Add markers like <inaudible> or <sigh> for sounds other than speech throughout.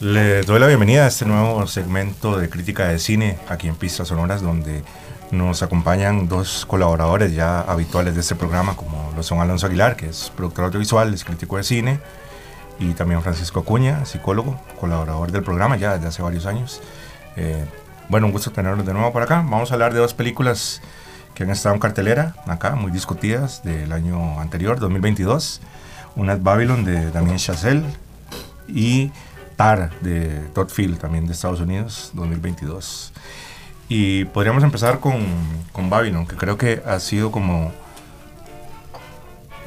Les doy la bienvenida a este nuevo segmento de crítica de cine aquí en Pistas Sonoras, donde nos acompañan dos colaboradores ya habituales de este programa, como lo son Alonso Aguilar, que es productor audiovisual, es crítico de cine, y también Francisco Acuña, psicólogo, colaborador del programa ya desde hace varios años. Eh, bueno, un gusto tenerlos de nuevo por acá. Vamos a hablar de dos películas que han estado en cartelera acá, muy discutidas del año anterior, 2022. Una es Babylon de Damien Chazelle y Tar de Todd Field, también de Estados Unidos, 2022. Y podríamos empezar con, con Babylon, que creo que ha sido como...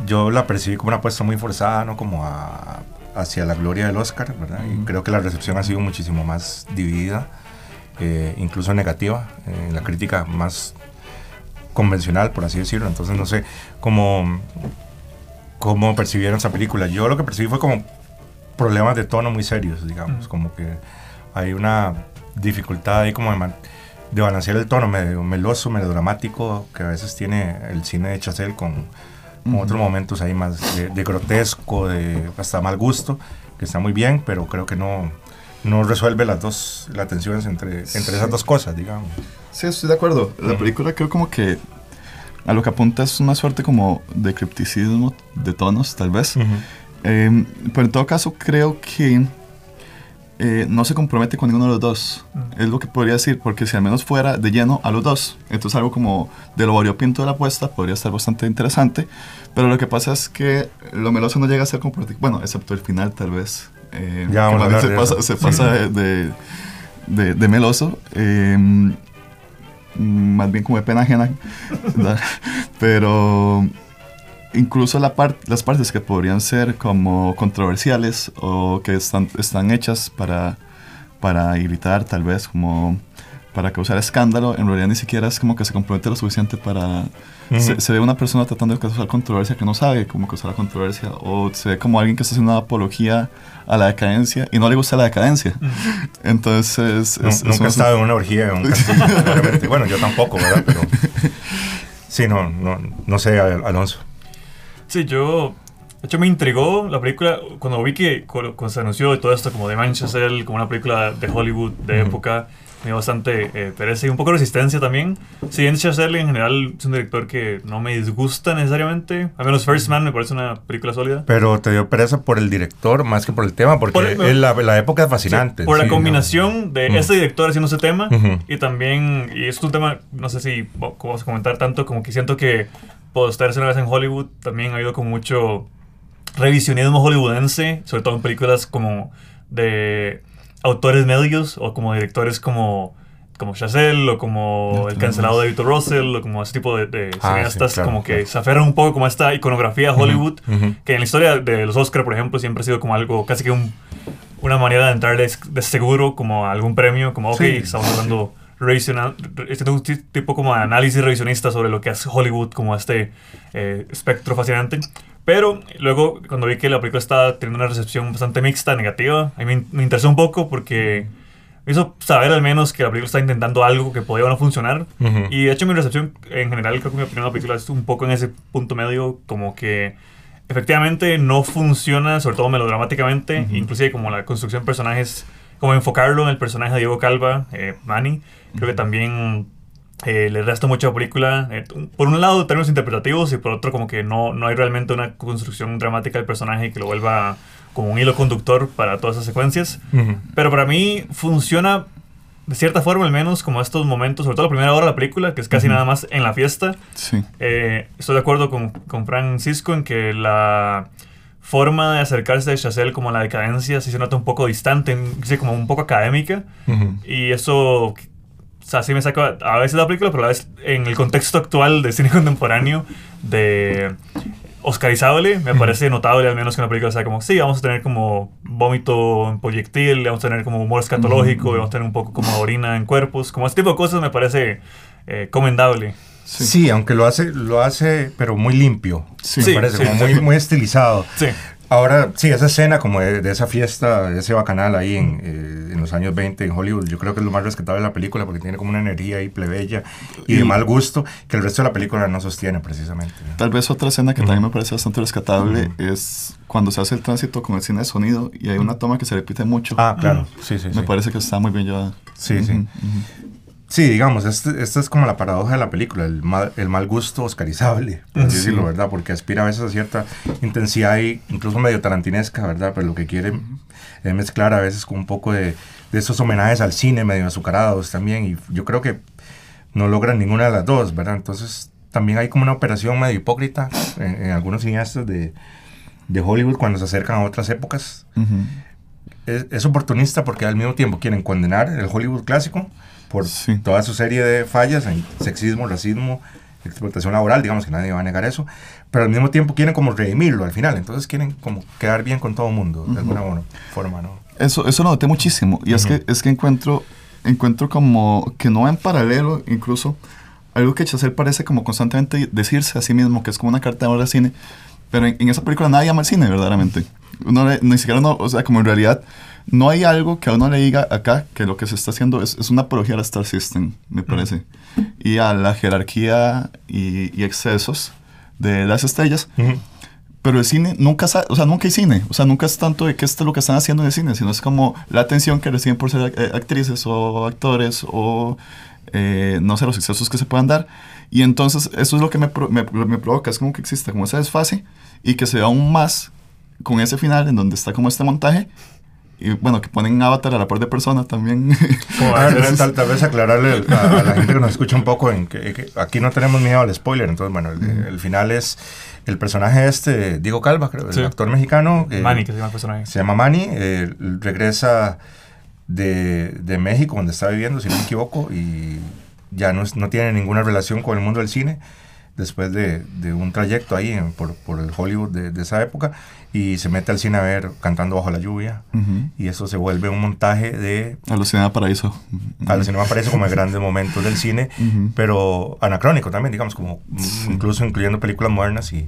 Yo la percibí como una apuesta muy forzada, ¿no? Como a, hacia la gloria del Oscar, ¿verdad? Y creo que la recepción ha sido muchísimo más dividida, eh, incluso negativa, en eh, la crítica más convencional, por así decirlo. Entonces, no sé cómo, cómo percibieron esa película. Yo lo que percibí fue como problemas de tono muy serios, digamos, como que hay una dificultad ahí como de, de, balancear el tono medio meloso, medio dramático, que a veces tiene el cine de Chazelle con, otros momentos ahí más de, grotesco, de hasta mal gusto, que está muy bien, pero creo que no, no resuelve las dos, las tensiones entre, entre esas dos cosas, digamos. Sí, estoy de acuerdo. La película creo como que a lo que apunta es una suerte como de cripticismo de tonos, tal vez. Em, pero en todo caso creo que eh, no se compromete con ninguno de los dos. Es lo que podría decir, porque si al menos fuera de lleno a los dos, entonces algo como de lo variopinto de la apuesta podría estar bastante interesante. Pero lo que pasa es que lo meloso no llega a ser como... Bueno, excepto el final tal vez. Eh, ya, se, pasa, se pasa, de, de, de, meloso. Em, más bien como de pena ajena. <laughs> Pero incluso la las partes que podrían ser como controversiales o que están, están hechas para, para irritar, tal vez como para causar escándalo, en realidad ni siquiera es como que se compromete lo suficiente para... se, ve una persona tratando de causar controversia que no sabe cómo causar la controversia, o se ve como alguien que está haciendo una apología a la decadencia y no le gusta la decadencia. Entonces... Es, nunca he estado en una orgía en un <laughs> castillo, Bueno, yo tampoco, ¿verdad? Pero... Sí, no, no, no sé, Alonso. Sí, yo. De hecho, me intrigó la película cuando vi que cuando se anunció todo esto como de Manchester, como una película de Hollywood de época. Me dio bastante eh, pereza y un poco de resistencia también. Si bien Chazelle en general es un director que no me disgusta necesariamente, al menos First Man me parece una película sólida. Pero te dio pereza por el director más que por el tema, porque la, la, época es fascinante. por la combinación de este director haciendo ese tema y también, y es un tema, no sé si vamos a comentar tanto, como que siento que estarse una vez en Hollywood también ha habido como mucho revisionismo hollywoodense, sobre todo en películas como de autores medios o como directores como como Chazelle o como el cancelado David Russell o como ese tipo de, ah, cineastas como que se aferran un poco como esta iconografía de Hollywood que en la historia de los Oscars por ejemplo siempre ha sido como algo casi que un, una manera de entrar de, seguro como a algún premio como ok estamos hablando este un tipo como de análisis revisionista sobre lo que hace Hollywood como este eh, espectro fascinante. Pero luego, cuando vi que la película estaba teniendo una recepción bastante mixta, negativa, a mí me, interesó un poco porque me hizo saber al menos que la película está intentando algo que podía no funcionar. Y de hecho mi recepción en general, creo que mi opinión de la película es un poco en ese punto medio, como que efectivamente no funciona, sobre todo melodramáticamente, inclusive como la construcción de personajes, como enfocarlo en el personaje de Diego Calva, eh, Manny, Creo que también eh, le resta mucho a la película. Eh, por un lado, términos interpretativos y por otro, como que no, no hay realmente una construcción dramática del personaje que lo vuelva como un hilo conductor para todas esas secuencias. Pero para mí funciona de cierta forma, al menos, como estos momentos, sobre todo la primera hora de la película, que es casi nada más en la fiesta. Sí. Eh, estoy de acuerdo con, con Francisco en que la forma de acercarse de Chazelle como a la decadencia sí se nota un poco distante, como un poco académica. Y eso o sea, sí me saco a veces la película, pero a veces en el contexto actual de cine <laughs> contemporáneo, de Oscarizable, me parece notable al menos que una película sea como, sí, vamos a tener como vómito en proyectil, vamos a tener como humor escatológico, vamos a tener un poco como orina en cuerpos, como ese tipo de cosas me parece eh, comendable. Sí. aunque lo hace, lo hace, pero muy limpio. Sí, me parece, como muy, muy estilizado. Sí. Ahora, sí, esa escena como de, esa fiesta, de ese bacanal ahí en, eh, en, los años 20 en Hollywood, yo creo que es lo más rescatable de la película porque tiene como una energía ahí plebeya y, de mal gusto que el resto de la película no sostiene precisamente. Tal vez otra escena que también me parece bastante rescatable es cuando se hace el tránsito con el cine de sonido y hay una toma que se repite mucho. Ah, claro, sí, sí. Me parece que está muy bien llevada. Sí, sí. Sí, digamos, esta este es como la paradoja de la película, el mal, el mal gusto oscarizable, por así decirlo, ¿verdad? Porque aspira a veces a cierta intensidad y incluso medio tarantinesca, ¿verdad? Pero lo que quiere es mezclar a veces con un poco de, de esos homenajes al cine medio azucarados también y yo creo que no logran ninguna de las dos, ¿verdad? Entonces también hay como una operación medio hipócrita en, algunos cineastas de, de, Hollywood cuando se acercan a otras épocas. es, es oportunista porque al mismo tiempo quieren condenar el Hollywood clásico, por toda su serie de fallas en sexismo, racismo, explotación laboral, digamos que nadie va a negar eso, pero al mismo tiempo quieren como redimirlo al final, entonces quieren como quedar bien con todo el mundo, de alguna forma, ¿no? Eso, eso lo noté muchísimo, y es, que, es que encuentro, encuentro como que no en paralelo, incluso, algo que Chazelle parece como constantemente decirse a sí mismo, que es como una carta de cine, pero en, esa película nadie ama el cine, verdaderamente. Uno ni siquiera, no, o sea, como en realidad no hay algo que a uno le diga acá que lo que se está haciendo es, es una apología al Star System, me parece, y a la jerarquía y, excesos de las estrellas. Pero el cine nunca, o sea, nunca hay cine, o sea, nunca es tanto de que esto es lo que están haciendo en el cine, sino es como la atención que reciben por ser eh, actrices o actores o, eh, no sé, los excesos que se puedan dar. Y entonces eso es lo que me, me, me provoca, es como que exista como esa desfase y que se vea aún más con ese final en donde está como este montaje y bueno, que ponen Avatar a la par de persona también. <laughs> tal, vez aclararle a, la gente que nos escucha un poco en que, aquí no tenemos miedo al spoiler, entonces bueno, el, final es el personaje este, Diego Calva, creo, el actor mexicano. Manny, que se llama el personaje. Se llama Manny, eh, regresa de, de, México, donde está viviendo, si no me equivoco, y ya no, no tiene ninguna relación con el mundo del cine después de, de un trayecto ahí por, por, el Hollywood de, de, esa época y se mete al cine a ver Cantando bajo la lluvia y eso se vuelve un montaje de... Alucinada Paraíso. Alucinada Paraíso como de <laughs> grandes momentos del cine, pero anacrónico también, digamos, como incluso incluyendo películas modernas y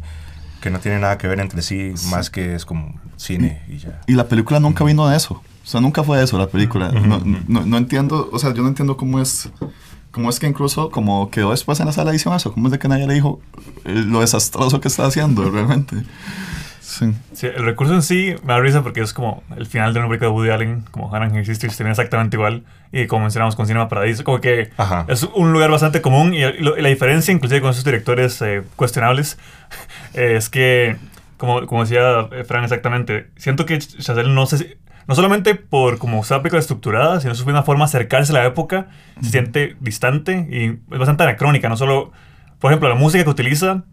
que no tiene nada que ver entre sí, más que es como cine y, ya. Y la película nunca vino de eso. O sea, nunca fue eso la película. no, no, no entiendo, o sea, yo no entiendo cómo es ¿Cómo es que incluso como quedó después en la sala de edición eso? ¿Cómo es de que nadie le dijo eh, lo desastroso que está haciendo realmente? Sí. sí. el recurso en sí me da risa porque es como el final de una película de Woody Allen, como Hannah and Sisters, tiene exactamente igual. Y como mencionamos con Cinema Paradiso, como que es un lugar bastante común. Y, la diferencia, inclusive con esos directores eh, cuestionables, <laughs> es que, como, como decía Fran exactamente, siento que Chazelle no sé si no solamente por como una película estructurada, sino su una forma de acercarse a la época, se siente distante y es bastante anacrónica. No solo, por ejemplo, la música que utiliza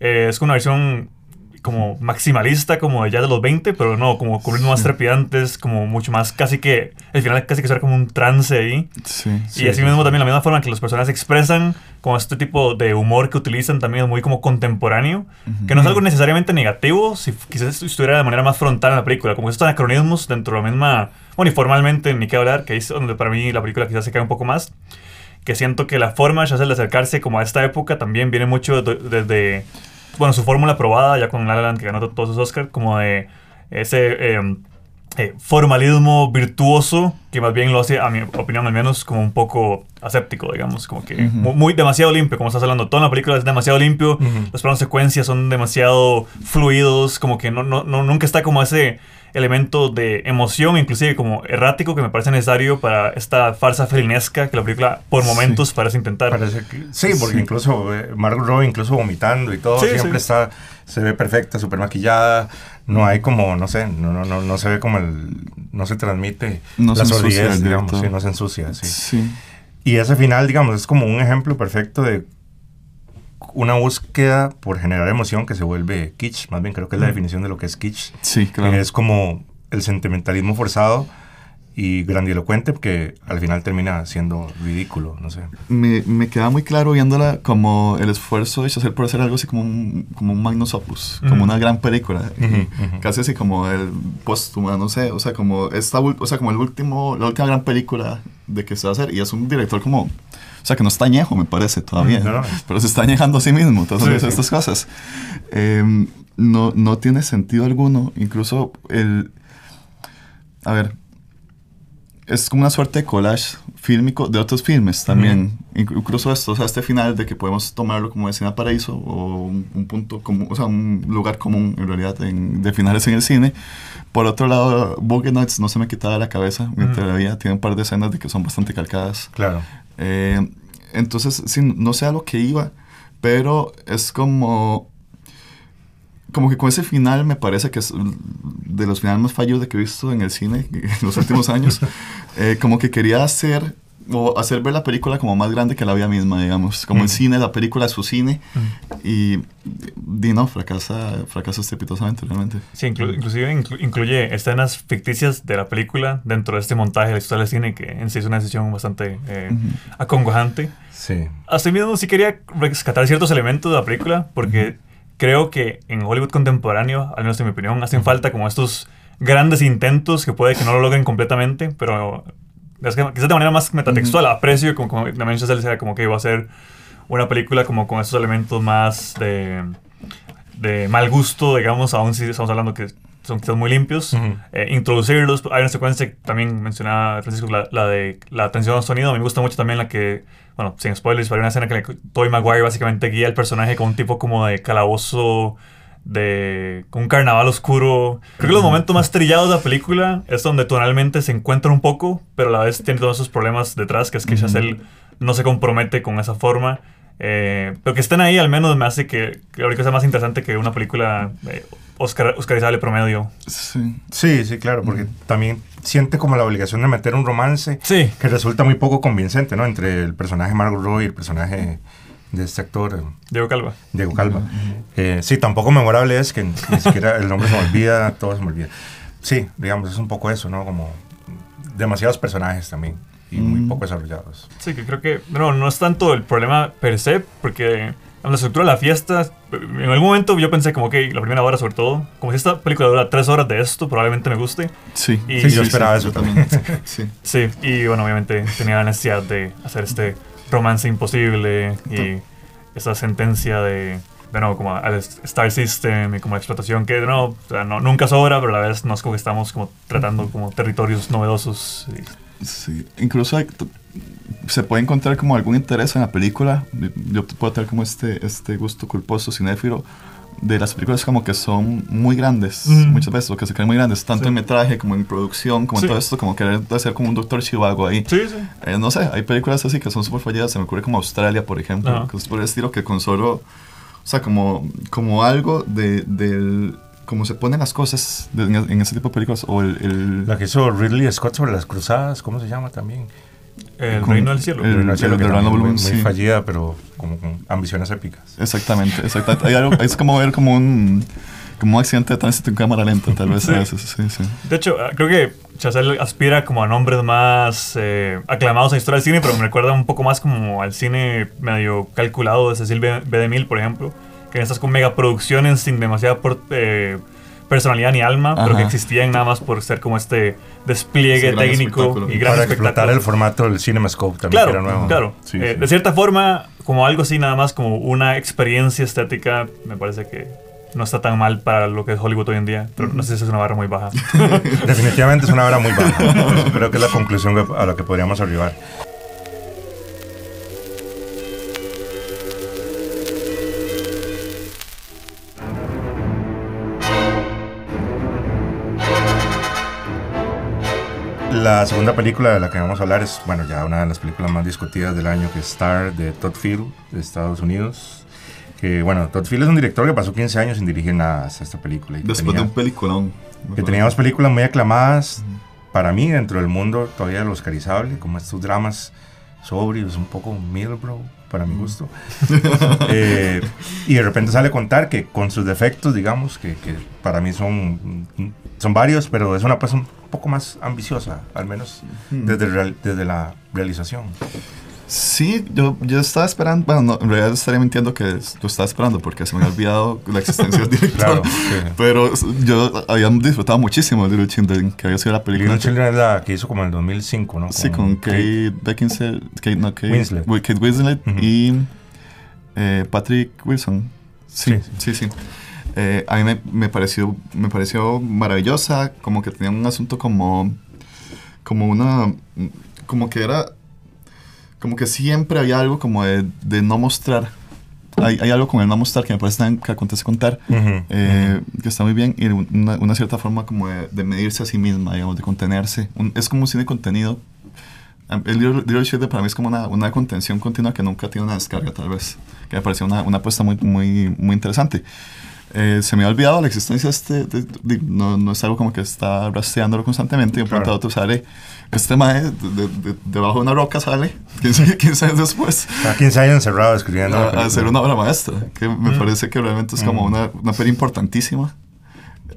eh, es una versión como maximalista, como ya de los 20, pero no, como con más trepidantes, como mucho más, casi que, al final casi que suena como un trance ahí. Sí, y así mismo también la misma forma que los personajes expresan, como este tipo de humor que utilizan también es muy como contemporáneo, que no es algo necesariamente negativo, si quizás estuviera de manera más frontal en la película, como estos anacronismos dentro de la misma, bueno, y formalmente ni qué hablar, que es donde para mí la película quizás se cae un poco más que siento que la forma de acercarse como a esta época también viene mucho desde bueno, su fórmula probada ya con La La Land que ganó todos sus Oscars, como de ese em, eh, formalismo virtuoso que más bien lo hace, a mi opinión al menos, como un poco aséptico, digamos, como que muy, demasiado limpio, como estás hablando, toda la película es demasiado limpio, los planos secuencias son demasiado fluidos, como que no, no, no, nunca está como ese elemento de emoción, inclusive como errático, que me parece necesario para esta farsa felinesca que la película por momentos parece intentar. sí, porque incluso eh, Margot Robbie, incluso vomitando y todo, siempre está, se ve perfecta, súper maquillada, no hay como, no sé, no, no, no, no se ve como el, no se transmite no la sordidez, digamos, sí, no se ensucia, sí. Y ese final, digamos, es como un ejemplo perfecto de una búsqueda por generar emoción que se vuelve kitsch, más bien creo que es la definición de lo que es kitsch. Sí, claro. Es como el sentimentalismo forzado y grandilocuente que al final termina siendo ridículo, no sé. Me, me queda muy claro viéndola como el esfuerzo de hacer por hacer algo así como un, como un magnus opus, como una gran película, casi así como el póstuma, no sé, o sea, como esta, o sea, como el último, la última gran película de que se va a hacer y es un director como, o sea, que no está añejo, me parece, todavía, pero se está añejando a sí mismo, todas estas cosas. Em, no, no tiene sentido alguno, incluso el... A ver, es como una suerte de collage fílmico de otros filmes también. Incluso esto, o sea, este final de que podemos tomarlo como escena paraíso o un, punto común, o sea, un lugar común en realidad de finales en el cine. Por otro lado, Boogie Nights no se me quitaba de la cabeza mientras la vida tiene un par de escenas de que son bastante calcadas. Claro. Eh, entonces, sí, no sé a lo que iba, pero es como como que con ese final me parece que es de los finales más fallos de que he visto en el cine en los últimos años. <laughs> Eh, como que quería hacer o hacer ver la película como más grande que la vida misma, digamos. Como el cine, la película es su cine. Y, y, no, fracasa, fracasa estrepitosamente, realmente. Sí, inclusive incluye escenas ficticias de la película dentro de este montaje de la historia del cine, que en sí es una decisión bastante eh, acongojante. Sí. Asimismo, sí quería rescatar ciertos elementos de la película, porque creo que en Hollywood contemporáneo, al menos en mi opinión, hacen falta como estos grandes intentos que puede que no lo logren completamente, pero quizás de manera más metatextual, aprecio como, como también sea como que iba a ser una película como con estos elementos más de, de mal gusto, digamos, aún si estamos hablando que son quizás muy limpios, eh, introducirlos. Hay una secuencia que también mencionaba Francisco, la, la de la atención al sonido. A mí me gusta mucho también la que bueno, sin spoilers, pero hay una escena que Toy Maguire básicamente guía al personaje con un tipo como de calabozo, de un carnaval oscuro. Creo que los momentos más trillados de la película es donde tonalmente se encuentra un poco, pero a la vez tiene todos esos problemas detrás, que es que Chazelle no se compromete con esa forma. Eh, pero que estén ahí al menos me hace que, que ahorita sea más interesante que una película eh, Oscar, oscarizable promedio. Sí. sí, sí, claro, porque también siente como la obligación de meter un romance que resulta muy poco convincente, ¿no? Entre el personaje Margot Roy y el personaje de este actor. Eh, Diego Calva. Diego Calva. Eh, sí, tampoco memorable es que <laughs> ni siquiera el nombre se me olvida, todo se me olvida. Sí, digamos, es un poco eso, ¿no? Como demasiados personajes también y muy poco desarrollados. Sí, que creo que no, no es tanto el problema per se, porque la estructura de la fiesta, en algún momento yo pensé como que la primera hora sobre todo, como si esta película dura tres horas de esto, probablemente me guste. Sí, y, sí yo esperaba eso también. <laughs> sí. sí, y bueno, obviamente tenía la necesidad de hacer este romance imposible y esa sentencia de, de nuevo, como al Star System y como explotación que, de nuevo, no, nunca sobra, pero a la vez no es como que estamos como tratando como territorios novedosos. Sí, incluso hay, se puede encontrar como algún interés en la película. Yo puedo tener como este, este gusto culposo, cinéfilo, de las películas como que son muy grandes, muchas veces, o que se creen muy grandes, tanto en metraje como en producción, como en todo esto, como querer hacer como un Doctor Chivago ahí. Sí, sí. Eh, no sé, hay películas así que son súper falladas, se me ocurre como Australia, por ejemplo, que es por el estilo que con solo, o sea, como, como algo de, del como se ponen las cosas en, ese tipo de películas o el, La que hizo Ridley Scott sobre las cruzadas, ¿cómo se llama también? El Reino del Cielo. El, Reino del Cielo, que muy, fallida, pero como con ambiciones épicas. Exactamente, exactamente. Hay algo, es como ver como un, como un accidente de tránsito en cámara lenta, tal vez. sí. Sí, sí. De hecho, ah, creo que Chazelle aspira como a nombres más eh, aclamados en la historia del cine, pero me recuerda un poco más como al cine medio calculado de Cecil B. DeMille, por ejemplo, que en estas con megaproducciones sin demasiada... Eh, personalidad ni alma, pero que existían nada más por ser como este despliegue técnico y gran Para explotar el formato del CinemaScope también, claro, nuevo. Claro, eh, de cierta forma, como algo así, nada más como una experiencia estética, me parece que no está tan mal para lo que es Hollywood hoy en día, pero no sé si es una barra muy baja. <laughs> Definitivamente es una barra muy baja. Creo que es la conclusión a la que podríamos arribar. La segunda película de la que vamos a hablar es, bueno, ya una de las películas más discutidas del año, que es Star, de Todd Field, de Estados Unidos. Que, bueno, Todd Field es un director que pasó 15 años sin dirigir nada hasta esta película. Después de un peliculón. Que tenía dos películas muy aclamadas para mí dentro del mundo todavía de los oscarizable, como estos dramas sobrios, un poco Middlebrough, para mi gusto. <laughs> Eh, y de repente sale a contar que con sus defectos, digamos, que, que para mí son son varios, pero es una apuesta un poco más ambiciosa, al menos desde, desde la realización. Sí, yo, yo estaba esperando, bueno, no, en realidad estaría mintiendo que lo estaba esperando porque se me había olvidado la existencia del <laughs> director. Pero yo había disfrutado muchísimo de Little Children, que había sido la película. Little Children es la que hizo como en el 2005, ¿no? sí, con Kate Beckinsale, Kate, no, Kate Winslet, Kate Winslet y eh, Patrick Wilson. Sí, sí, sí. Eh, a mí me, me, pareció, me pareció maravillosa, como que tenía un asunto como, como una, como que era como que siempre había algo como de, de no mostrar. Hay, hay, algo con el no mostrar que me parece que acontece contar, eh, que está muy bien, y una, una cierta forma como de, de, medirse a sí misma, digamos, de contenerse. es como un cine contenido. El Little para mí es como una, una, contención continua que nunca tiene una descarga, tal vez, que me pareció una, una apuesta muy, muy, muy interesante. Eh, se me ha olvidado la existencia de este, no, no, es algo como que está rastreándolo constantemente y un claro. pronto sale este mae de, debajo de una roca sale 15, 15 años después a 15 años encerrado escribiendo a, a, hacer una obra maestra que me mm. parece que realmente es como mm. una, una peli importantísima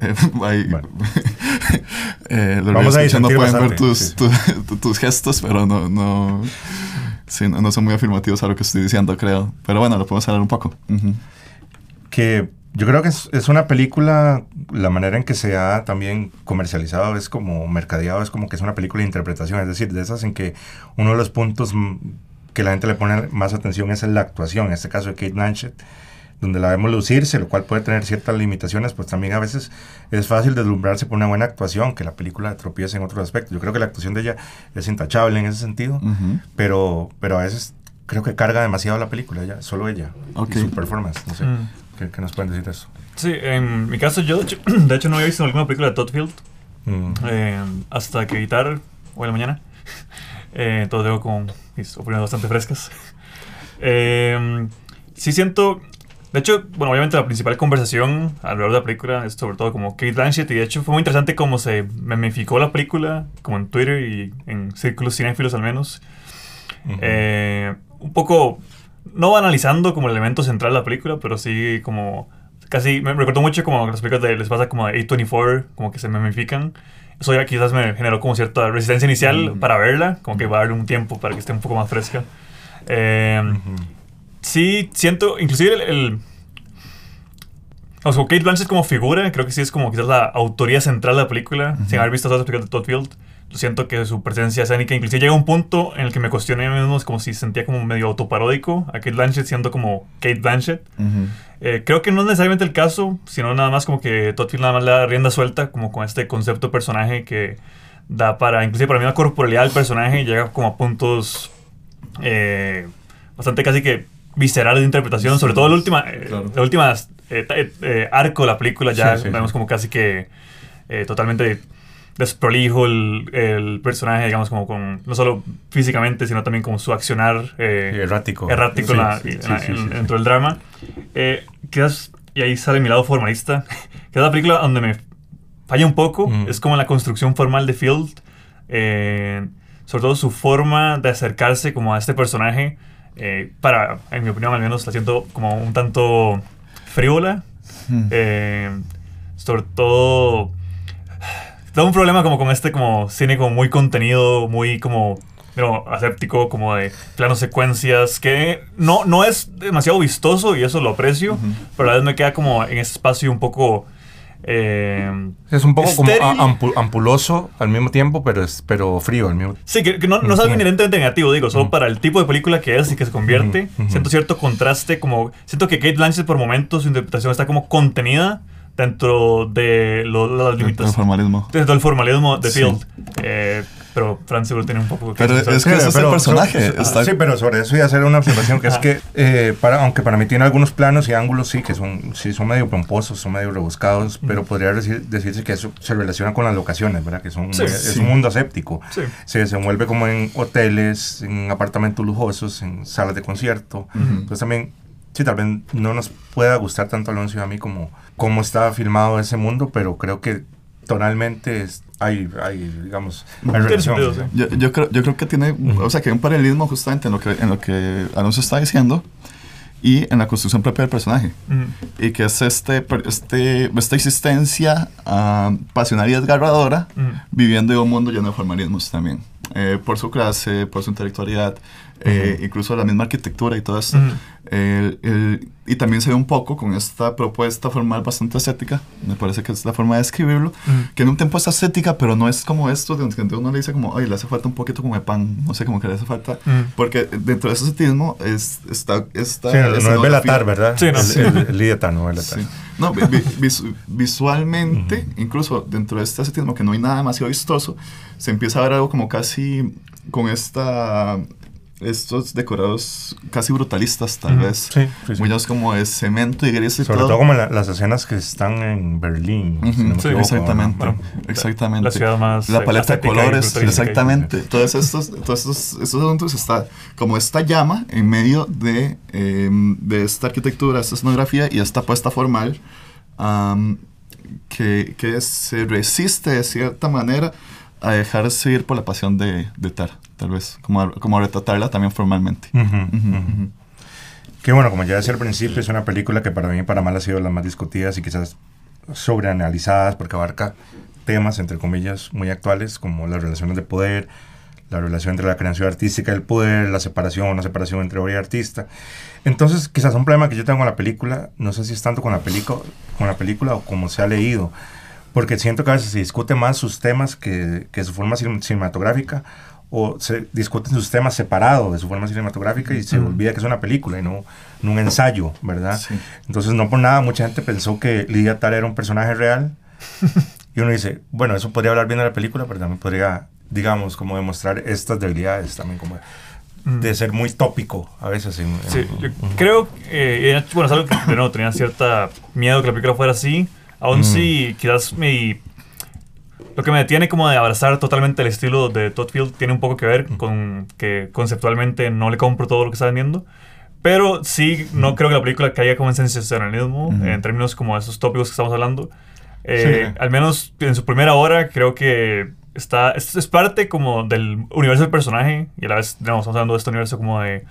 eh, <laughs> ahí, bueno. <laughs> eh, Vamos a no pueden bastante, ver tus, sí. <laughs> tu, tus gestos pero no no, sí, no, no son muy afirmativos a lo que estoy diciendo creo pero bueno lo podemos hablar un poco uh -huh. que yo creo que es, es, una película, la manera en que se ha también comercializado es como mercadeado, es como que es una película de interpretación, es decir, de esas en que uno de los puntos que la gente le pone más atención es en la actuación, en este caso de Kate Blanchett, donde la vemos lucirse, lo cual puede tener ciertas limitaciones, pues también a veces es fácil deslumbrarse por una buena actuación, que la película tropieza en otros aspectos. Yo creo que la actuación de ella es intachable en ese sentido, uh -huh. pero, pero a veces creo que carga demasiado la película, ella, solo ella, okay. y su performance, no sé. Mm. ¿Qué, ¿Qué, nos pueden decir de eso? Sí, en mi caso yo de hecho, <clears throat> de hecho no había visto ninguna película de Todd Field mm. eh, hasta que editar hoy en la mañana. <laughs> Eh, todo tengo con mis opiniones bastante frescas. <laughs> Eh, sí siento, de hecho, bueno, obviamente la principal conversación alrededor de la película es sobre todo como Kate Blanchett y de hecho fue muy interesante cómo se memificó la película, como en Twitter y en círculos cinéfilos al menos. Uh -huh. un poco no analizando como el elemento central de la película, pero sí como casi me recuerdo mucho como las películas de, les pasa como de A24, como que se memifican. Eso ya quizás me generó como cierta resistencia inicial mm. para verla, como que va a darle un tiempo para que esté un poco más fresca. Eh, mm -hmm. Sí, siento, inclusive el... el o sea, Kate Blanchett como figura, creo que sí es como quizás la autoría central de la película, sin haber visto todas las películas de Todd Field siento que su presencia escénica inclusive llega a un punto en el que me cuestioné a mí mismo, como si sentía como medio autoparódico a Kate Blanchett siendo como Kate Blanchett. Uh -huh. eh, creo que no es necesariamente el caso, sino nada más como que Todd Field nada más le da rienda suelta como con este concepto de personaje que da para, inclusive para mí la corporalidad del personaje llega como a puntos eh, bastante casi que viscerales de interpretación, sí, sobre todo la última, eh, claro. la última eh, eh, arco de la película ya sí, sí, vemos como casi que totalmente desprolijo el, el, personaje, digamos, como con, no solo físicamente, sino también como su accionar eh, sí, errático, errático sí, la, sí, la, en, dentro del drama. Eh, quedas, y ahí sale mi lado formalista, <laughs> queda la película donde me falla un poco, mm. es como la construcción formal de Field, eh, sobre todo su forma de acercarse como a este personaje, eh, para, en mi opinión al menos, la siento como un tanto frívola, mm. sobre todo tengo un problema como con este como cine como muy contenido, muy como pero aséptico, como de planos secuencias, que no, no es demasiado vistoso y eso lo aprecio, uh -huh. pero a vez me queda como en ese espacio un poco... Eh, es un poco estéril. como ampul ampuloso al mismo tiempo, pero, es, pero frío al mismo Sí, que, que no, no, es algo inherentemente negativo, digo, solo uh -huh. para el tipo de película que es y que se convierte. Uh -huh. Siento cierto contraste, como... Siento que Kate Blanchett por momentos su interpretación está como contenida, dentro de lo, las limitaciones. Del formalismo. Dentro del formalismo de Field. Sí. Eh, pero Franz seguro tiene un poco que Pero es que ese es el personaje. So, está... Sí, pero sobre eso voy a hacer una observación que es que, <laughs> eh, para, aunque para mí tiene algunos planos y ángulos, sí, que son, sí, son medio pomposos, son medio rebuscados, mm. pero podría decir, decirse que eso se relaciona con las locaciones, ¿verdad? Que son, sí, es sí. un mundo aséptico. Se desenvuelve como en hoteles, en apartamentos lujosos, en salas de concierto. Mm -hmm. Entonces también sí, tal vez no nos pueda gustar tanto Alonso y a mí como, como está filmado ese mundo, pero creo que tonalmente es, hay, hay, digamos, hay relación. Sentido, sí. yo, yo, creo, yo creo que tiene, uh -huh. o sea, que hay un paralelismo justamente en lo que, en lo que Alonso está diciendo y en la construcción propia del personaje. Y que es este, este, esta existencia uh, pasional y desgarradora viviendo en un mundo lleno de formalismos también. Eh, por su clase, por su intelectualidad, eh, incluso la misma arquitectura y todo esto. y también se ve un poco con esta propuesta formal bastante estética, me parece que es la forma de describirlo, que en un tiempo es estética, pero no es como esto, de donde uno le dice como, ay, le hace falta un poquito como de pan, no sé, como que le hace falta, porque dentro de ese estético es, está... está sí, no, es Belatar, ¿verdad? Sí, no. El, el, el no Belatar. Sí. No, visualmente, incluso dentro de este ascetismo que no hay nada demasiado vistoso, se empieza a ver algo como casi con esta estos decorados casi brutalistas, tal vez. Sí, sí, Muchos como de cemento y gris y Sobre todo, como las escenas que están en Berlín. sí, exactamente. exactamente. La ciudad más. La paleta de colores, exactamente. Todos estos, todos estos, estos asuntos está como esta llama en medio de, em, de esta arquitectura, esta escenografía y esta puesta formal que, que se resiste de cierta manera a dejarse ir por la pasión de, de Tar, tal vez, como, como retratarla también formalmente. Que bueno, como ya decía al principio, es una película que para mí y para mal ha sido la más discutidas y quizás sobreanalizadas porque abarca temas, entre comillas, muy actuales como las relaciones de poder, la relación entre la creación artística y el poder, la separación o no separación entre obra y artista. Entonces, quizás un problema que yo tengo con la película, no sé si es tanto con la, con la película o como se ha leído, porque siento que a veces se discute más sus temas que, que su forma cinematográfica o se discuten sus temas separados de su forma cinematográfica y se olvida que es una película y no, un ensayo, ¿verdad? Entonces, no por nada, mucha gente pensó que Lidia Tal era un personaje real <laughs> y uno dice, bueno, eso podría hablar bien de la película, pero también podría, digamos, como demostrar estas debilidades también como de ser muy tópico a veces. sí, yo creo, eh, bueno, es algo que de nuevo tenía cierta miedo que la película fuera así, Aún mm. si quizás mi... Lo que me detiene como de abrazar totalmente el estilo de Todd Field tiene un poco que ver mm. con que conceptualmente no le compro todo lo que está vendiendo. Pero sí, no mm. creo que la película caiga como en sensacionalismo, en términos como esos tópicos que estamos hablando. Eh, al menos en su primera hora, creo que está, es, es, parte como del universo del personaje. Y a la vez, estamos hablando de este universo como de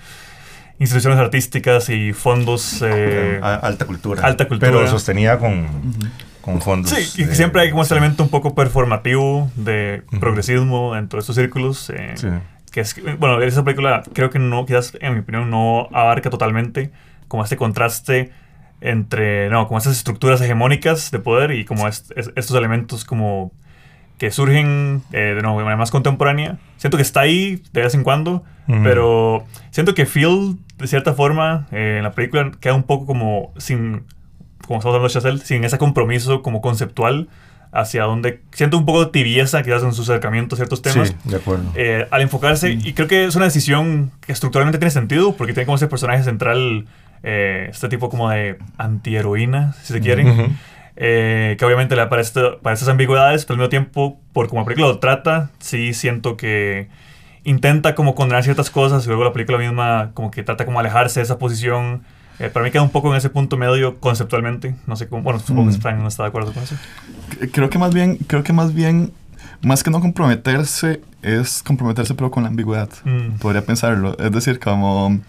instituciones artísticas y fondos... Eh, alta cultura. Alta cultura. Pero sostenida con, con fondos. Sí, y siempre hay como ese elemento un poco performativo de progresismo en todos estos círculos. Eh, sí. Que es, bueno, esa película creo que no, quizás en mi opinión, no abarca totalmente como este contraste entre, no, como esas estructuras hegemónicas de poder y como estos elementos como que surgen eh, de, nuevo, de manera más contemporánea. Siento que está ahí de vez en cuando, pero siento que Phil, de cierta forma, eh, en la película queda un poco como sin, como estamos hablando de Chazelle, sin ese compromiso como conceptual hacia donde siento un poco de tibieza quizás en su acercamiento a ciertos temas. Sí, de acuerdo. Eh, al enfocarse, y creo que es una decisión que estructuralmente tiene sentido, porque tiene como ese personaje central, este tipo como de antiheroína, si se quieren. Eh, que obviamente le aparece para estas ambigüedades, pero al mismo tiempo, por como la película lo trata, sí siento que intenta como condenar ciertas cosas y luego la película misma como que trata como alejarse de esa posición. Eh, para mí queda un poco en ese punto medio conceptualmente. No sé cómo, bueno, supongo que mm. Frank no está de acuerdo con eso. Creo que más bien, creo que más bien, más que no comprometerse, es comprometerse pero con la ambigüedad. Mm. Podría pensarlo. Es decir, como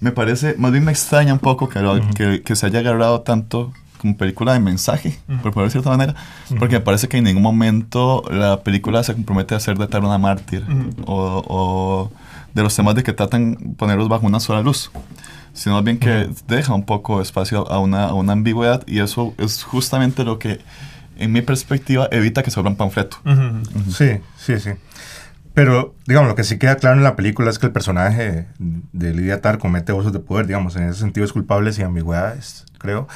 me parece, más bien me extraña un poco que, que, que se haya agarrado tanto como película de mensaje, por ponerlo de cierta manera, porque me parece que en ningún momento la película se compromete a hacer de tal una mártir o, de los temas de que tratan ponerlos bajo una sola luz, sino bien que deja un poco espacio a una, a una ambigüedad y eso es justamente lo que, en mi perspectiva, evita que se abra un panfleto. Sí, sí, sí. Pero, digamos, lo que sí queda claro en la película es que el personaje de Lidia Tar comete abusos de poder, digamos, en ese sentido es culpables y ambigüedades, creo.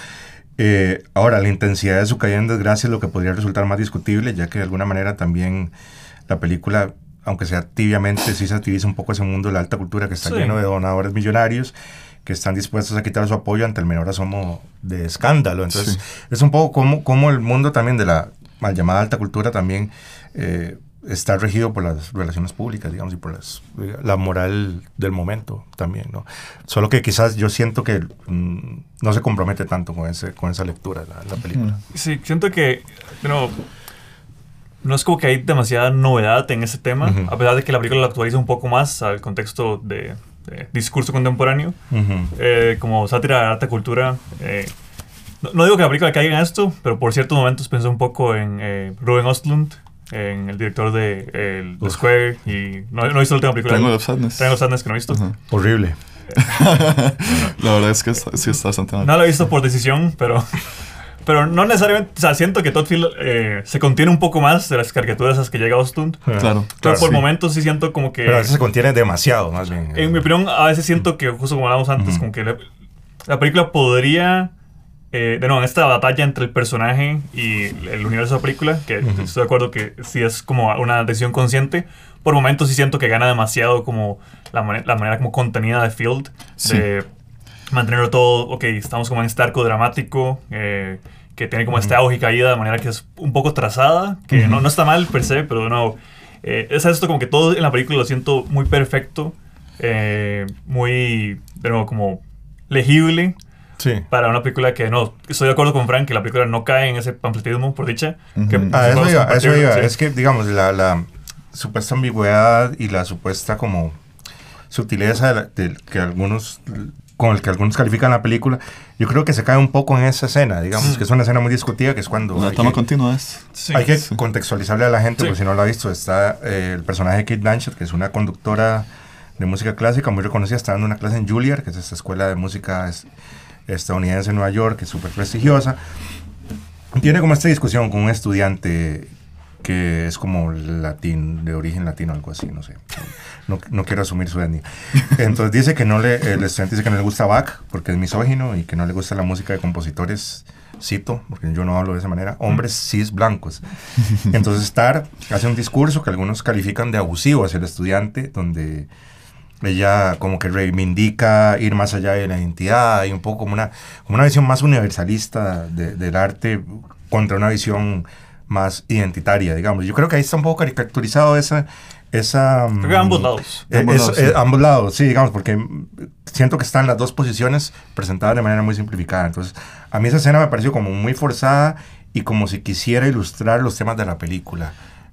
Eh, ahora, la intensidad de su caída en desgracia es lo que podría resultar más discutible, ya que de alguna manera también la película, aunque sea tibiamente, sí satiriza un poco ese mundo de la alta cultura que está lleno de donadores millonarios que están dispuestos a quitar su apoyo ante el menor asomo de escándalo. Entonces, es un poco como, como el mundo también de la mal llamada alta cultura también eh, está regido por las relaciones públicas, digamos, y por las, la moral del momento también, ¿no? Solo que quizás yo siento que mm, no se compromete tanto con, ese, con esa lectura la, la película. Sí, siento que, no, no es como que hay demasiada novedad en ese tema, a pesar de que la película lo actualiza un poco más al contexto de eh, discurso contemporáneo, eh, como sátira de alta cultura. No, digo que la película caiga en esto, pero por ciertos momentos pensé un poco en Ruben Ostlund, en el director de The Square, y no, no he visto la última película. Triangle of Sadness. Triangle of Sadness que no he visto. Horrible. <laughs> la verdad es que sí está bastante mal. No lo he visto por decisión, pero <laughs> pero no necesariamente, o sea, siento que Todd Field eh, se contiene un poco más de las caricaturas a las que llega Ostund. Claro. Pero por momentos sí siento como que... Pero a veces se contiene demasiado, más bien. En mi opinión, a veces siento que, justo como hablábamos antes, como que la, película podría... Eh, de nuevo, en esta batalla entre el personaje y el universo de la película, que estoy de acuerdo que sí es como una decisión consciente, por momentos sí siento que gana demasiado como la, la manera como contenida de Field, de mantenerlo todo, ok, estamos como en este arco dramático, eh, que tiene como este auge y caída de manera que es un poco trazada, que no, no está mal per se, pero de nuevo, eh, es esto como que todo en la película lo siento muy perfecto, eh, muy, de nuevo, como legible. Sí. Para una película que no, estoy de acuerdo con Frank que la película no cae en ese pamfletismo, por dicha. que ah, eso iba, eso iba. Es que, digamos, la, la, supuesta ambigüedad y la supuesta como sutileza de que algunos con el que algunos califican la película, yo creo que se cae un poco en esa escena, digamos, que es una escena muy discutida, que es cuando... La toma continua es... hay que contextualizarle a la gente, porque si no lo ha visto, está eh, el personaje de Kate Blanchett, que es una conductora de música clásica muy reconocida, está dando una clase en Juilliard, que es esta escuela de música estadounidense en Nueva York, que es súper prestigiosa. Tiene como esta discusión con un estudiante que es como latín, de origen latino, algo así, no sé. No, no quiero asumir su etnia. Entonces dice que no le, el estudiante dice que no le gusta Bach porque es misógino y que no le gusta la música de compositores, cito, porque yo no hablo de esa manera, hombres cis blancos. Entonces Star hace un discurso que algunos califican de abusivo hacia el estudiante, donde ella como que reivindica ir más allá de la identidad y un poco como una, como una visión más universalista del arte contra una visión más identitaria, digamos. Yo creo que ahí está un poco caricaturizado esa... esa creo que ambos lados. Eh, eh, ambos, lados, sí, digamos, porque siento que están las dos posiciones presentadas de manera muy simplificada. Entonces, a mí esa escena me pareció como muy forzada y como si quisiera ilustrar los temas de la película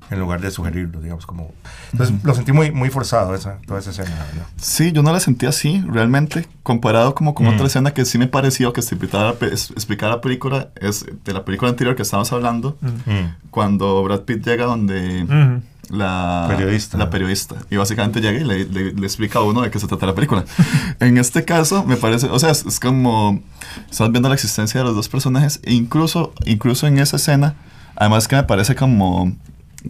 en lugar de sugerirlo, digamos, como... Entonces lo sentí muy, muy forzado esa, toda esa escena. Sí, yo no la sentí así, realmente, comparado como con otra mm. escena que sí me pareció que explicara, explicar la película, es de la película anterior que estábamos hablando, mm. Mm. cuando Brad Pitt llega donde... La periodista. la periodista. Y básicamente llega y le, le, explica a uno de qué se trata la película. <laughs> en este caso, me parece, o sea, es, es, como, estás viendo la existencia de los dos personajes, e incluso, incluso en esa escena, además que me parece como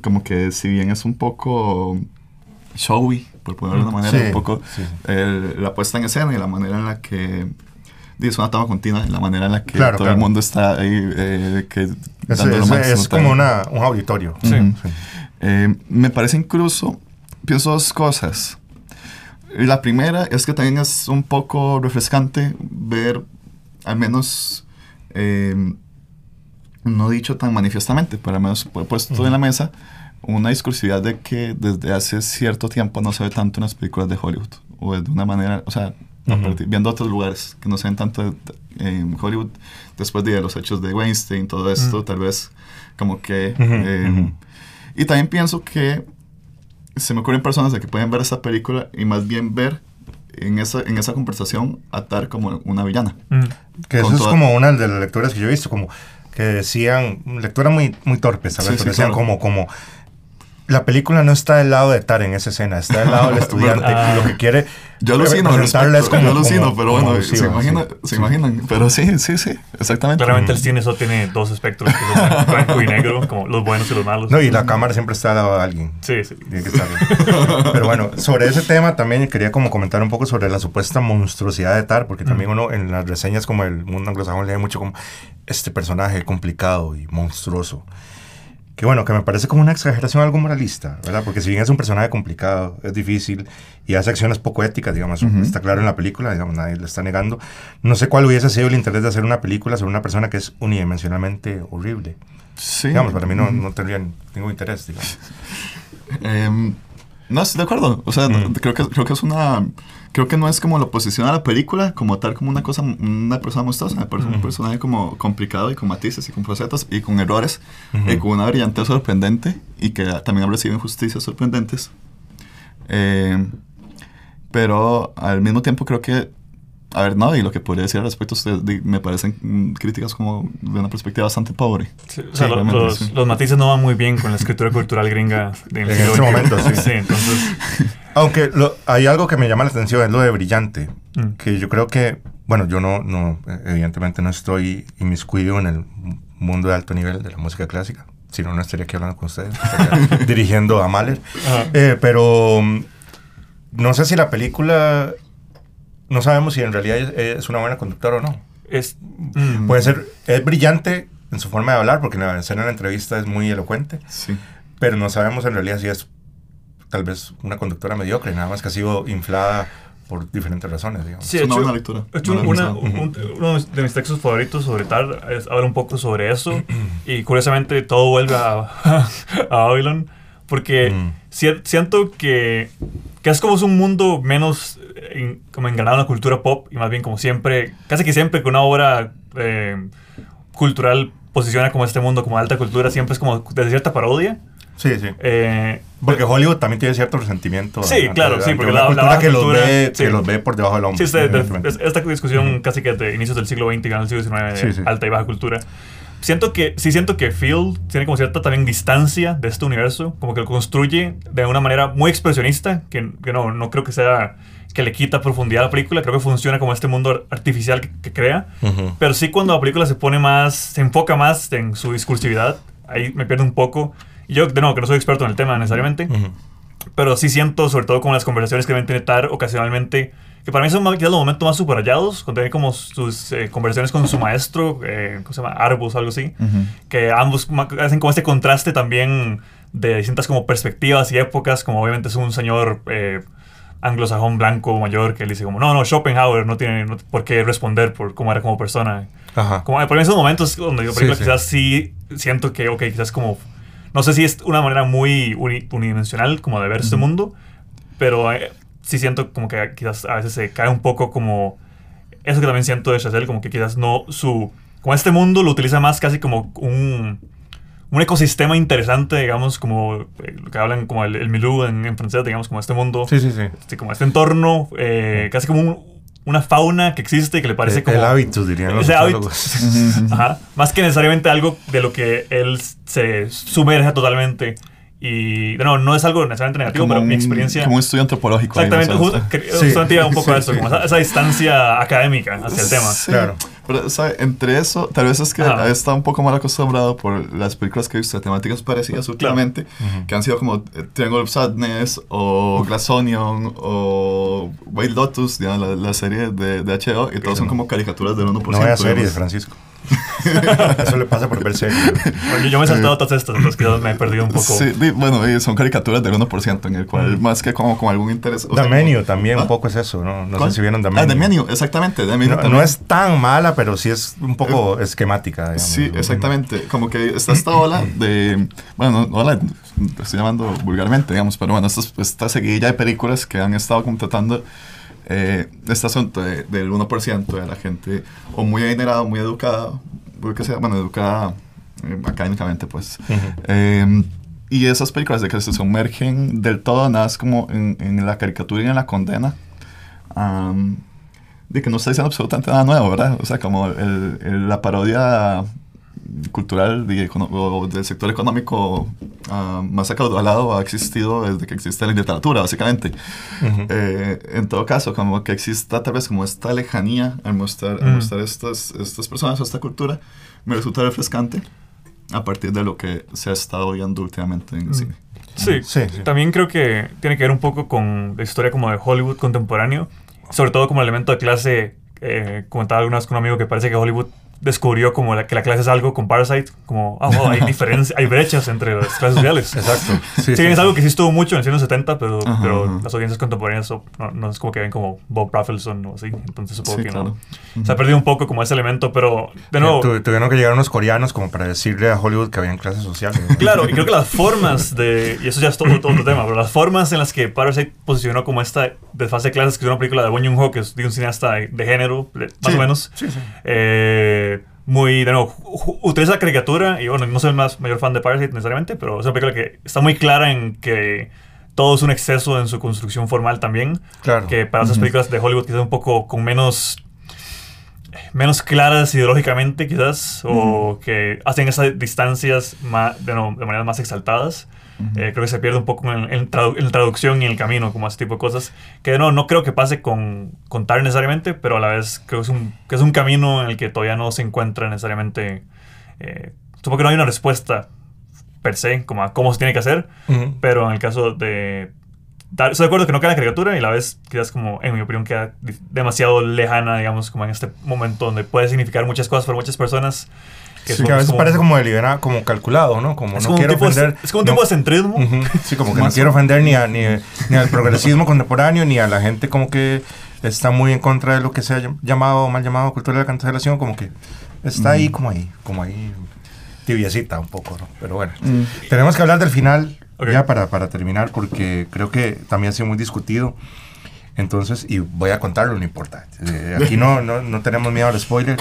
como que si bien es un poco showy, por ponerlo de una manera, un poco la puesta en escena y la manera en la que es una toma continua, la manera en la que todo el mundo está ahí eh, que es, es, como una, un auditorio. Eh, me parece incluso, pienso dos cosas. La primera es que también es un poco refrescante ver al menos eh, no dicho tan manifiestamente, pero al menos puesto en la mesa, una discursividad de que desde hace cierto tiempo no se ve tanto en las películas de Hollywood, o de una manera, o sea, viendo otros lugares que no se ven tanto en Hollywood, después de los hechos de Weinstein, todo esto, tal vez como que... Eh, y también pienso que se me ocurren personas de que pueden ver esta película y más bien ver en esa, en esa conversación atar como una villana. Que eso es como una de las lecturas que yo he visto, como que decían, lectura muy, muy torpe, ¿sabes? decían como, como, la película no está del lado de Tar en esa escena, está del lado del <laughs> estudiante. y lo que quiere yo alucino, es como, yo alucino, pero bueno, se, imagina, se imaginan. Pero sí, sí, sí, exactamente. Claramente el cine eso tiene dos espectros, blanco y negro, como los buenos y los malos. No, y la cámara siempre está al lado de alguien. Sí, sí. Tiene que estar Pero bueno, sobre ese tema también quería como comentar un poco sobre la supuesta monstruosidad de Tar, porque también uno en las reseñas como el mundo anglosajón lee mucho como este personaje complicado y monstruoso que bueno, que me parece como una exageración algo moralista, ¿verdad? Porque si bien es un personaje complicado, es difícil y hace acciones poco éticas, digamos, está claro en la película, digamos, nadie le está negando. No sé cuál hubiese sido el interés de hacer una película sobre una persona que es unidimensionalmente horrible. Sí. Digamos, para mí no, no tendría ningún interés, digamos. <laughs> Em, no, estoy de acuerdo. O sea, creo, que, creo que es una creo que no es como lo posiciona la película como tal como una cosa una persona monstruosa me parece un personaje como complicado y con matices y con facetas y con errores y con una brillante sorprendente y que también ha recibido injusticias sorprendentes. Eh, pero al mismo tiempo creo que a ver, no, y lo que podría decir al respecto usted, me parecen críticas como de una perspectiva bastante pobre. o sea, los, los, matices no van muy bien con la escritura cultural gringa <laughs> de en este momento, sí. sí entonces... <laughs> Aunque hay algo que me llama la atención, es lo de brillante, mm. que yo creo que, bueno, yo no, no, evidentemente no estoy inmiscuido en el mundo de alto nivel de la música clásica, si no, no estaría aquí hablando con ustedes, <laughs> dirigiendo a Mahler, eh, pero mm, no sé si la película no sabemos si en realidad es una buena conductora o no. Es, mm. Puede ser, es brillante en su forma de hablar, porque en la escena de la entrevista es muy elocuente, sí. pero no sabemos en realidad si es tal vez una conductora mediocre, nada más que ha sido inflada por diferentes razones, digamos. Sí, es una buena lectura. Hecho una, uno de mis textos favoritos sobre tal es hablar un poco sobre eso <clears throat> y curiosamente todo vuelve a, <laughs> a Babylon porque mm. siento que, que es como es un mundo menos como engranado en la cultura pop y más bien como siempre, casi que siempre que una obra eh, cultural posiciona como este mundo como alta cultura, siempre es como de cierta parodia. Sí, sí. Eh, porque Hollywood también tiene cierto resentimiento. Sí, claro, sí, porque la, cultura que, los ve, que los ve por debajo del hombro. Sí, esta discusión casi que de inicios del siglo XX y del siglo XIX, alta y baja cultura siento que, sí siento que Phil tiene como cierta también distancia de este universo, como que lo construye de una manera muy expresionista, que, que no, no creo que sea que le quita profundidad a la película, creo que funciona como este mundo artificial que, crea, pero sí cuando la película se pone más, se enfoca más en su discursividad, ahí me pierde un poco. Yo, de nuevo, que no soy experto en el tema necesariamente, pero sí siento, sobre todo con las conversaciones que deben tener ocasionalmente, que para mí son quizás los momentos más subrayados, cuando tiene como sus eh, conversaciones con su maestro, eh, ¿cómo se llama? Arbus algo así, que ambos hacen como este contraste también de distintas como perspectivas y épocas, como obviamente es un señor eh, anglosajón blanco mayor que le dice como, no, no, Schopenhauer no tiene por qué responder por cómo era como persona. Ajá. Como, por esos momentos donde yo quizás sí siento que, ok, quizás como, no sé si es una manera muy unidimensional como de ver este mundo, pero sí siento como que quizás a veces se cae un poco como eso que también siento de Chazelle, como que quizás no su como este mundo lo utiliza más casi como un un ecosistema interesante, digamos, como eh, lo que hablan como el, el milieu en, francés, digamos, como este mundo. Sí, sí, sí. Este, como este entorno, eh, casi como una fauna que existe que le parece como... El hábito, dirían los <laughs> Ajá. Más que necesariamente algo de lo que él se sumerge totalmente. Y no, no es algo necesariamente negativo, pero mi experiencia. Como un estudio antropológico. Exactamente, justamente iba un poco a eso, como esa, distancia académica hacia el tema. Claro. Pero, ¿sabe? Entre eso, tal vez es que está un poco mal acostumbrado por las películas que he visto de temáticas parecidas últimamente, que han sido como eh, Triangle of Sadness o Glass Onion o White Lotus, la, la, serie de, de HBO, y todos son como caricaturas del 1%. No vaya serie, Francisco. Eso le pasa por ver serio. yo me he saltado todas estas, entonces quizás me he perdido un poco. Sí, bueno, son caricaturas del 1%, en el cual, más que como con algún interés. The Menu también, un ¿Ah? poco es eso, ¿no? No sé si vieron The Menu. Ah, The Menu, exactamente. The Menu no, no, es tan mala, pero sí es un poco esquemática. Digamos, sí, exactamente. Como que está esta ola de. Bueno, no, ola, estoy llamando vulgarmente, digamos, pero bueno, esta, esta seguidilla de películas que han estado como tratando eh, este asunto del 1% de la gente o muy adinerada, muy educada, porque sea, bueno, educada eh, académicamente, pues. Em, y esas películas de que se sumergen del todo, nada es como en, en la caricatura y en la condena. de que no está diciendo absolutamente nada nuevo, ¿verdad? O sea, como el, la parodia cultural o del sector económico uh, más acaudalado ha existido desde que existe la literatura, básicamente. Eh, en todo caso, como que exista tal vez como esta lejanía al mostrar, mostrar estas, estas personas o esta cultura, me resulta refrescante a partir de lo que se ha estado viendo últimamente en el cine. Sí, sí, también creo que tiene que ver un poco con la historia como de Hollywood contemporáneo, sobre todo como elemento de clase, eh, comentaba alguna vez con un amigo que parece que Hollywood descubrió como que la clase es algo con Parasite, como, ah, hay <laughs> diferencias, hay brechas entre las clases sociales. Exacto. <laughs> Sí, es algo que sí estuvo mucho en el 70, pero, pero las audiencias contemporáneas no, es como que ven como Bob Rafelson o así, entonces supongo que no. Se ha perdido un poco como ese elemento, pero de nuevo... tuvieron que llegar unos coreanos como para decirle a Hollywood que habían clases sociales. Claro, y creo que las formas de... Y eso ya es todo, todo otro tema, pero las formas en las que Parasite posicionó como esta desfase de clases, que es una película de Bong Joon-ho, que es de un cineasta de, género, más o menos. Sí, sí. Eh, muy, de nuevo, utiliza caricatura y bueno, no soy el más mayor fan de Parasite necesariamente, pero es una película que está muy clara en que todo es un exceso en su construcción formal también. Claro. Que para esas películas de Hollywood quizás un poco con menos menos claras ideológicamente quizás o que hacen esas distancias más, de, no, de maneras más exaltadas eh, creo que se pierde un poco en, en, en, traducción y en el camino como ese tipo de cosas que no, no creo que pase con contar necesariamente pero a la vez creo que es un, que es un camino en el que todavía no se encuentra necesariamente eh, supongo que no hay una respuesta per se como a cómo se tiene que hacer uh -huh. pero en el caso de Estoy de acuerdo que no queda la caricatura y a la vez quizás como, en mi opinión, queda demasiado lejana, digamos, como en este momento donde puede significar muchas cosas para muchas personas. Que, sí, que a veces como, parece como deliberado, como calculado, ¿no? Como es no como quiero tipo, ofender... Es como un no, tipo de centrismo. Uh -huh, sí, como que no quiero ofender ni, a, ni, ni al progresismo <laughs> contemporáneo, ni a la gente como que está muy en contra de lo que se ha llamado, mal llamado cultura de la cancelación, como que está ahí, como ahí, como ahí, tibiecita un poco, ¿no? Pero bueno, tenemos que hablar del final Okay. Ya para, para, terminar, porque creo que también ha sido muy discutido. Entonces, y voy a contarlo, no importa. Eh, aquí no, no, no, tenemos miedo al spoiler.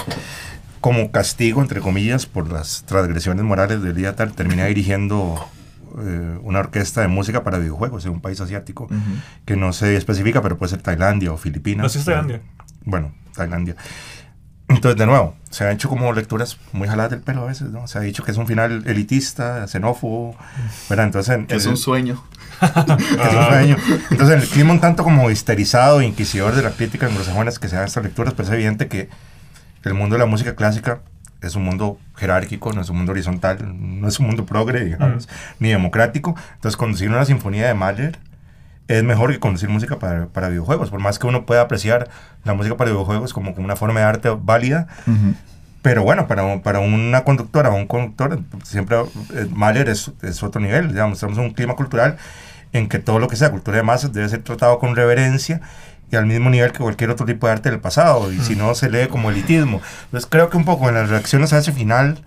Como castigo, entre comillas, por las transgresiones morales del día tal, terminé dirigiendo eh, una orquesta de música para videojuegos en un país asiático uh -huh. que no se especifica, pero puede ser Tailandia o Filipinas. No, sí es Tailandia. Bueno, Tailandia. Entonces, de nuevo, se han hecho como lecturas muy jaladas del pelo a veces, ¿no? Se ha dicho que es un final elitista, xenófobo, ¿verdad? Entonces... Es un sueño. <laughs> que es un sueño. Entonces, el clima un tanto como histerizado e inquisidor de la crítica anglosajona que se dan estas lecturas, pues es evidente que el mundo de la música clásica es un mundo jerárquico, no es un mundo horizontal, no es un mundo progre, digamos, mm. ni democrático. Entonces, conducir una sinfonía de Mahler es mejor que conducir música para, para, videojuegos, por más que uno pueda apreciar la música para videojuegos como, como una forma de arte válida. Uh -huh. Pero bueno, para, para una conductora o un conductor, siempre eh, Mahler es, es, otro nivel. Digamos, estamos en un clima cultural en que todo lo que sea cultura de masas debe ser tratado con reverencia y al mismo nivel que cualquier otro tipo de arte del pasado, y si no se lee como elitismo. Entonces creo que un poco en las reacciones a ese final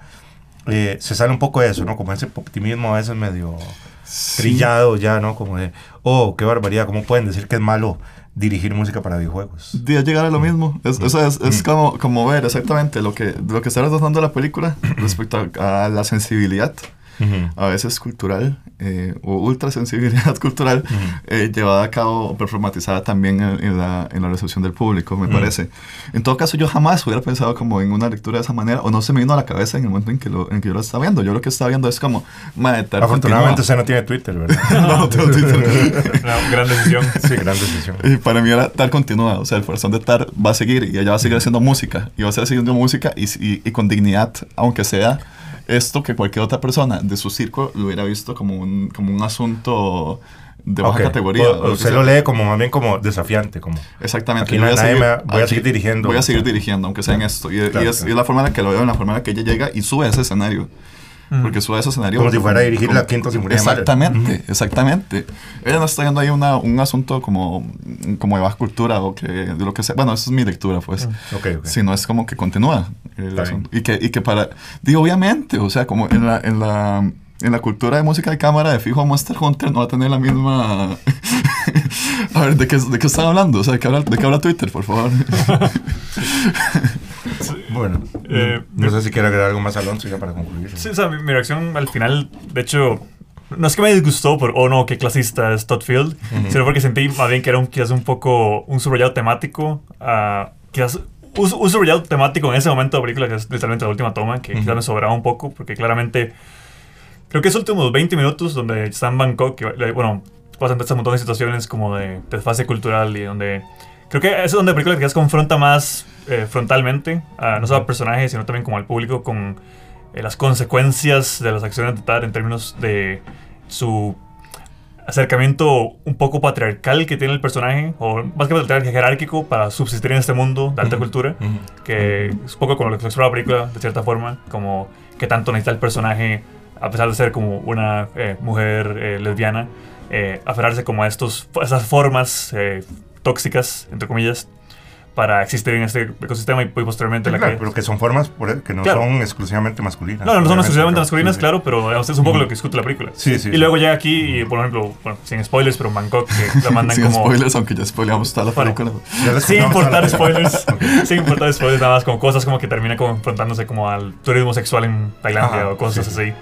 eh, se sale un poco de eso, ¿no? Como ese optimismo a veces medio sí. trillado ya, ¿no? Como de, oh, qué barbaridad, ¿cómo pueden decir que es malo dirigir música para videojuegos? De llegar a lo mismo. Es, o sea, es, es como, como ver exactamente lo que, lo que está retratando la película <clears throat> respecto a, a la sensibilidad. Uh -huh. a veces cultural eh, o ultra sensibilidad <laughs> cultural uh -huh. eh, llevada a cabo o performatizada también en, en, la, en la recepción del público, me uh -huh. parece. En todo caso, yo jamás hubiera pensado como en una lectura de esa manera o no se me vino a la cabeza en el momento en que, lo, en que yo lo estaba viendo. Yo lo que estaba viendo es como... Afortunadamente usted no tiene Twitter, ¿verdad? <laughs> no, no tengo <laughs> Twitter. no, gran decisión. Sí, gran decisión. Y para mí era Tar continúa, o sea, el corazón de Tar va a seguir y ella va a seguir haciendo música y va a seguir haciendo música y, y, y con dignidad, aunque sea esto que cualquier otra persona de su circo lo hubiera visto como un, como un asunto de baja okay. O, categoría. o usted lo lee como más bien como desafiante. Como, Exactamente. Aquí voy, a seguir, me, voy a seguir dirigiendo. Voy a seguir dirigiendo, aunque sea en esto. Y, claro, y, es, claro. y, es, la forma en la que lo veo, en la forma en la que ella llega y sube a ese escenario. Porque sube a ese escenario. Como si fuera a dirigir como, la quinta sinfonía. Exactamente, exactamente. Ella no está viendo ahí una, un asunto como, como de baja cultura o que de lo que sea. Bueno, esa es mi lectura, pues. Mm. Okay, okay. Sino es como que continúa el asunto. Y que, y que para. Digo, obviamente, o sea, como en la. En la en la cultura de música de cámara de fijo Monster Hunter no va a tener la misma... <laughs> a ver, ¿de qué, ¿de qué están hablando? O sea, ¿de qué habla, de qué habla Twitter, por favor? <laughs> bueno, eh, no, sé si quiere agregar algo más, Alonso, ya para concluir. Sí, o sea, mi, mi, reacción al final, de hecho, no es que me disgustó por, oh no, qué clasista es Todd Field, uh -huh. sino porque sentí más bien que era un, quizás un poco un subrayado temático, uh, quizás un, un subrayado temático en ese momento de la película, que es literalmente la última toma, que uh -huh. quizás me sobraba un poco, porque claramente creo que esos últimos 20 minutos donde está en Bangkok, que, bueno, pasan este montón de situaciones como de desfase cultural y donde... Creo que es donde la película quizás confronta más eh, frontalmente, a, no solo al personaje, sino también como al público con eh, las consecuencias de las acciones de Tar en términos de su acercamiento un poco patriarcal que tiene el personaje, o más que patriarcal, jerárquico, para subsistir en este mundo de alta uh -huh. cultura, uh -huh. que es un poco como lo que explora la película, de cierta forma, como que tanto necesita el personaje a pesar de ser como una eh, mujer eh, lesbiana, eh, aferrarse como a estos, esas formas eh, tóxicas, entre comillas, para existir en este ecosistema y, y posteriormente sí, la claro, que... pero que son formas que no claro. son exclusivamente masculinas. No, no, no son exclusivamente masculinas, sí, claro, pero es un poco mm. lo que discute la película. Sí, sí. Y luego llega aquí, y, por ejemplo, bueno, sin spoilers, pero Bangkok, que la <laughs> mandan sin como... Sin spoilers, aunque ya spoileamos toda la película. Bueno, sin importar spoilers, <laughs> okay. sin importar spoilers, nada más como cosas como que termina confrontándose como al turismo sexual en Tailandia Ajá, o cosas sí. así.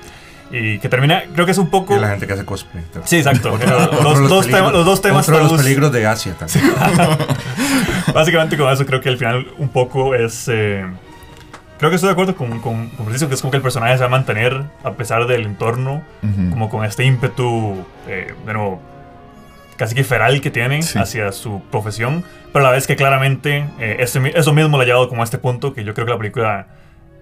Y que termina, creo que es un poco... Y la gente que hace cosplay. Sí, exacto. los, dos temas, los dos temas... Otro de los peligros de Asia también. <laughs> Básicamente con eso creo que al final un poco es... Eh, creo que estoy de acuerdo con, con, con Francisco, que es como que el personaje se va a mantener a pesar del entorno, como con este ímpetu, eh, de nuevo, casi que feral que tiene hacia su profesión, pero a la vez que claramente eh, eso mismo le ha llevado como a este punto que yo creo que la película,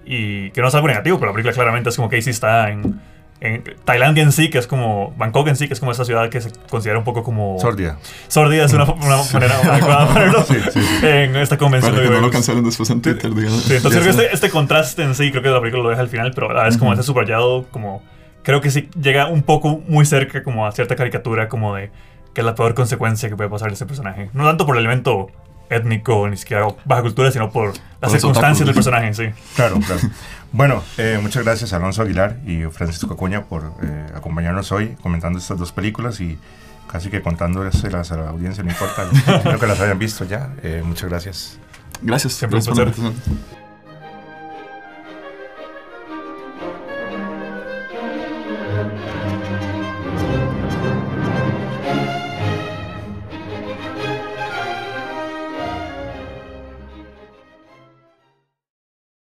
y que no es algo negativo, pero la película claramente es como que sí está en, en Tailandia en sí, que es como Bangkok en sí, que es como esa ciudad que se considera un poco como... Sordida. Sordida es una, una manera adecuada para sí, sí, en esta convención para que no lo cancelen después en Twitter, digamos. Sí, entonces creo que este, este, contraste en sí, creo que la película lo deja al final, pero a la vez como ese subrayado, como... Creo que sí llega un poco muy cerca como a cierta caricatura como de que es la peor consecuencia que puede pasar a ese personaje. No tanto por el elemento étnico, ni siquiera baja cultura, sino por las circunstancias del personaje en sí. Claro, claro. Bueno, eh, muchas gracias a Alonso Aguilar y Francisco Acuña por eh, acompañarnos hoy comentando estas dos películas y casi que contándoselas a la audiencia, no importa, <laughs> creo que las hayan visto ya. Eh, muchas gracias. Gracias. Siempre gracias por la